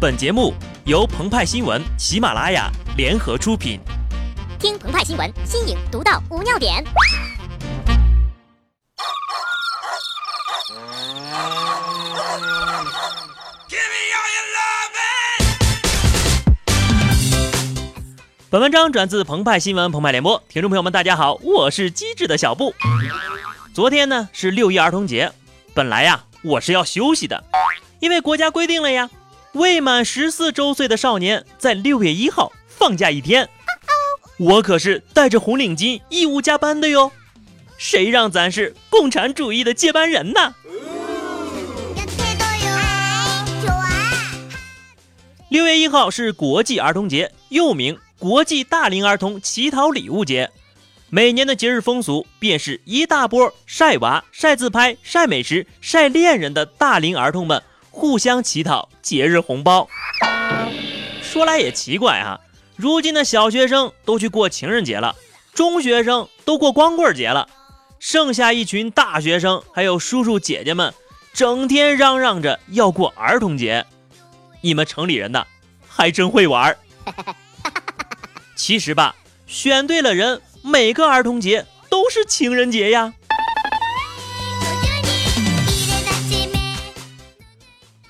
本节目由澎湃新闻、喜马拉雅联合出品。听澎湃新闻，新颖独到，无尿点。本文章转自澎湃新闻澎湃联播，听众朋友们，大家好，我是机智的小布。昨天呢是六一儿童节，本来呀我是要休息的，因为国家规定了呀，未满十四周岁的少年在六月一号放假一天。我可是带着红领巾义务加班的哟，谁让咱是共产主义的接班人呢？六月一号是国际儿童节，又名。国际大龄儿童乞讨礼物节，每年的节日风俗便是一大波晒娃、晒自拍、晒美食、晒恋人的大龄儿童们互相乞讨节日红包。说来也奇怪啊，如今的小学生都去过情人节了，中学生都过光棍节了，剩下一群大学生还有叔叔姐姐们，整天嚷嚷着要过儿童节。你们城里人呐，还真会玩。其实吧，选对了人，每个儿童节都是情人节呀。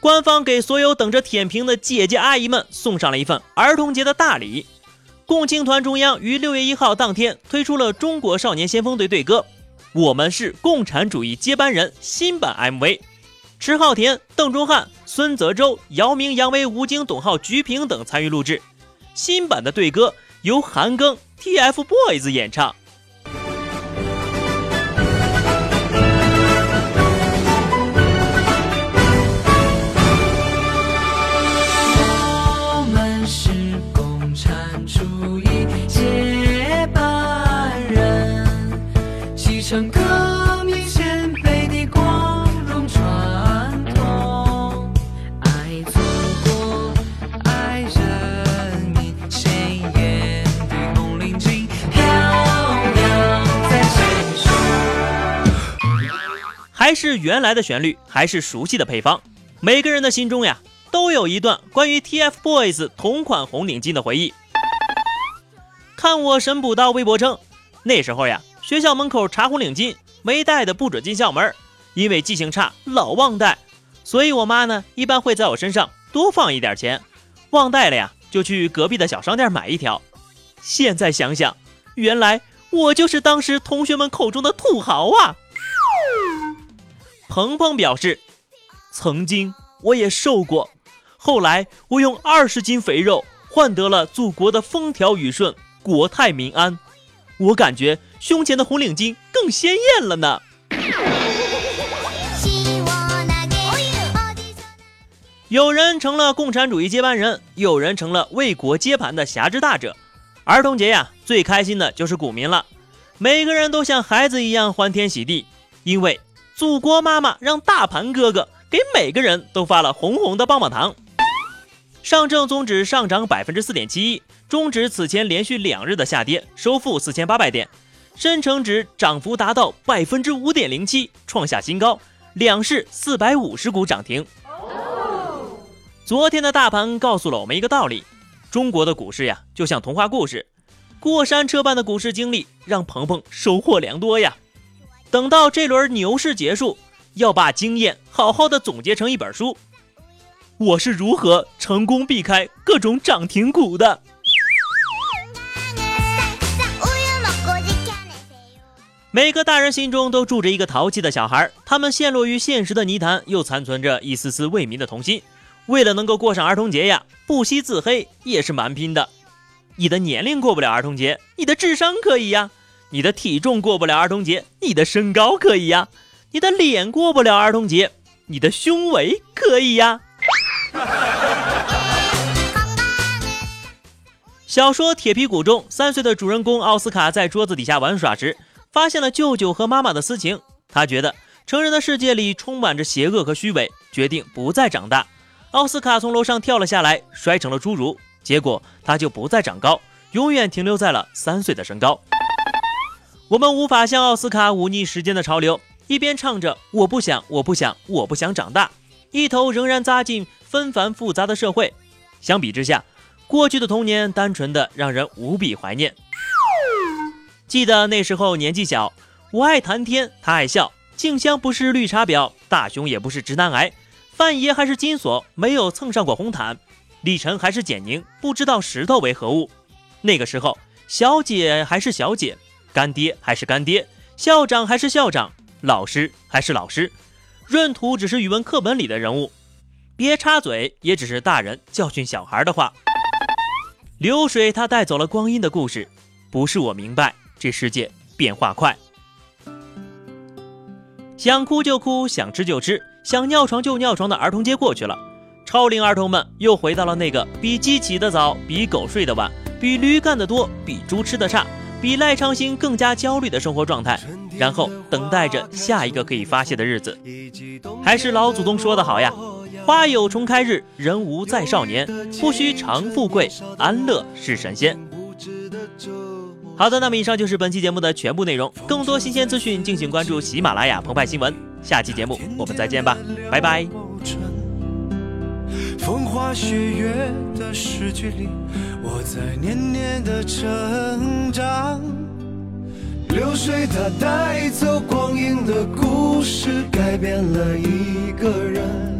官方给所有等着舔屏的姐姐阿姨们送上了一份儿童节的大礼。共青团中央于六月一号当天推出了《中国少年先锋队队歌》，我们是共产主义接班人新版 MV，迟浩田、邓中翰、孙泽洲、姚明、杨威、吴京、董浩、鞠萍等参与录制新版的队歌。由韩庚 TFBOYS 演唱。继承革命先辈的光荣传统，爱祖国，爱人民，鲜艳的红领巾飘扬在心中。还是原来的旋律，还是熟悉的配方。每个人的心中呀，都有一段关于 TFBOYS 同款红领巾的回忆。看我神补刀微博称，那时候呀，学校门口查红领巾，没带的不准进校门，因为记性差，老忘带。所以我妈呢，一般会在我身上多放一点钱，忘带了呀，就去隔壁的小商店买一条。现在想想，原来我就是当时同学们口中的土豪啊！鹏鹏表示，曾经我也瘦过，后来我用二十斤肥肉换得了祖国的风调雨顺、国泰民安。我感觉胸前的红领巾更鲜艳了呢。有人成了共产主义接班人，有人成了为国接盘的侠之大者。儿童节呀，最开心的就是股民了，每个人都像孩子一样欢天喜地，因为祖国妈妈让大盘哥哥给每个人都发了红红的棒棒糖。上证综指上涨百分之四点七一，中指此前连续两日的下跌收复四千八百点，深成指涨幅达到百分之五点零七，创下新高，两市四百五十股涨停。昨天的大盘告诉了我们一个道理：中国的股市呀，就像童话故事，过山车般的股市经历让鹏鹏收获良多呀。等到这轮牛市结束，要把经验好好的总结成一本书。我是如何成功避开各种涨停股的？每个大人心中都住着一个淘气的小孩，他们陷落于现实的泥潭，又残存着一丝丝为民的童心。为了能够过上儿童节呀，不惜自黑也是蛮拼的。你的年龄过不了儿童节，你的智商可以呀；你的体重过不了儿童节，你的身高可以呀；你的脸过不了儿童节，你的胸围可以呀。小说《铁皮鼓》中，三岁的主人公奥斯卡在桌子底下玩耍时，发现了舅舅和妈妈的私情。他觉得成人的世界里充满着邪恶和虚伪，决定不再长大。奥斯卡从楼上跳了下来，摔成了侏儒，结果他就不再长高，永远停留在了三岁的身高。我们无法像奥斯卡忤逆时间的潮流，一边唱着“我不想，我不想，我不想长大”，一头仍然扎进纷繁复杂的社会。相比之下，过去的童年单纯的让人无比怀念。记得那时候年纪小，我爱谈天，他爱笑。静香不是绿茶婊，大雄也不是直男癌，范爷还是金锁，没有蹭上过红毯。李晨还是简宁，不知道石头为何物。那个时候，小姐还是小姐，干爹还是干爹，校长还是校长，老师还是老师，闰土只是语文课本里的人物。别插嘴，也只是大人教训小孩的话。流水它带走了光阴的故事，不是我明白，这世界变化快。想哭就哭，想吃就吃，想尿床就尿床的儿童节过去了，超龄儿童们又回到了那个比鸡起得早、比狗睡得晚、比驴干得多、比猪吃得差、比赖昌星更加焦虑的生活状态，然后等待着下一个可以发泄的日子。还是老祖宗说得好呀，花有重开日，人无再少年，不须常富贵，安乐是神仙。好的，那么以上就是本期节目的全部内容。更多新鲜资讯，敬请关注喜马拉雅澎湃新闻。下期节目我们再见吧，拜拜。风花雪月的诗句里，我在年年的成长。流水它带走光阴的故事，改变了一个人。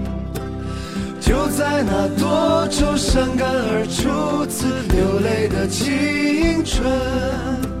就在那多愁善感而初次流泪的青春。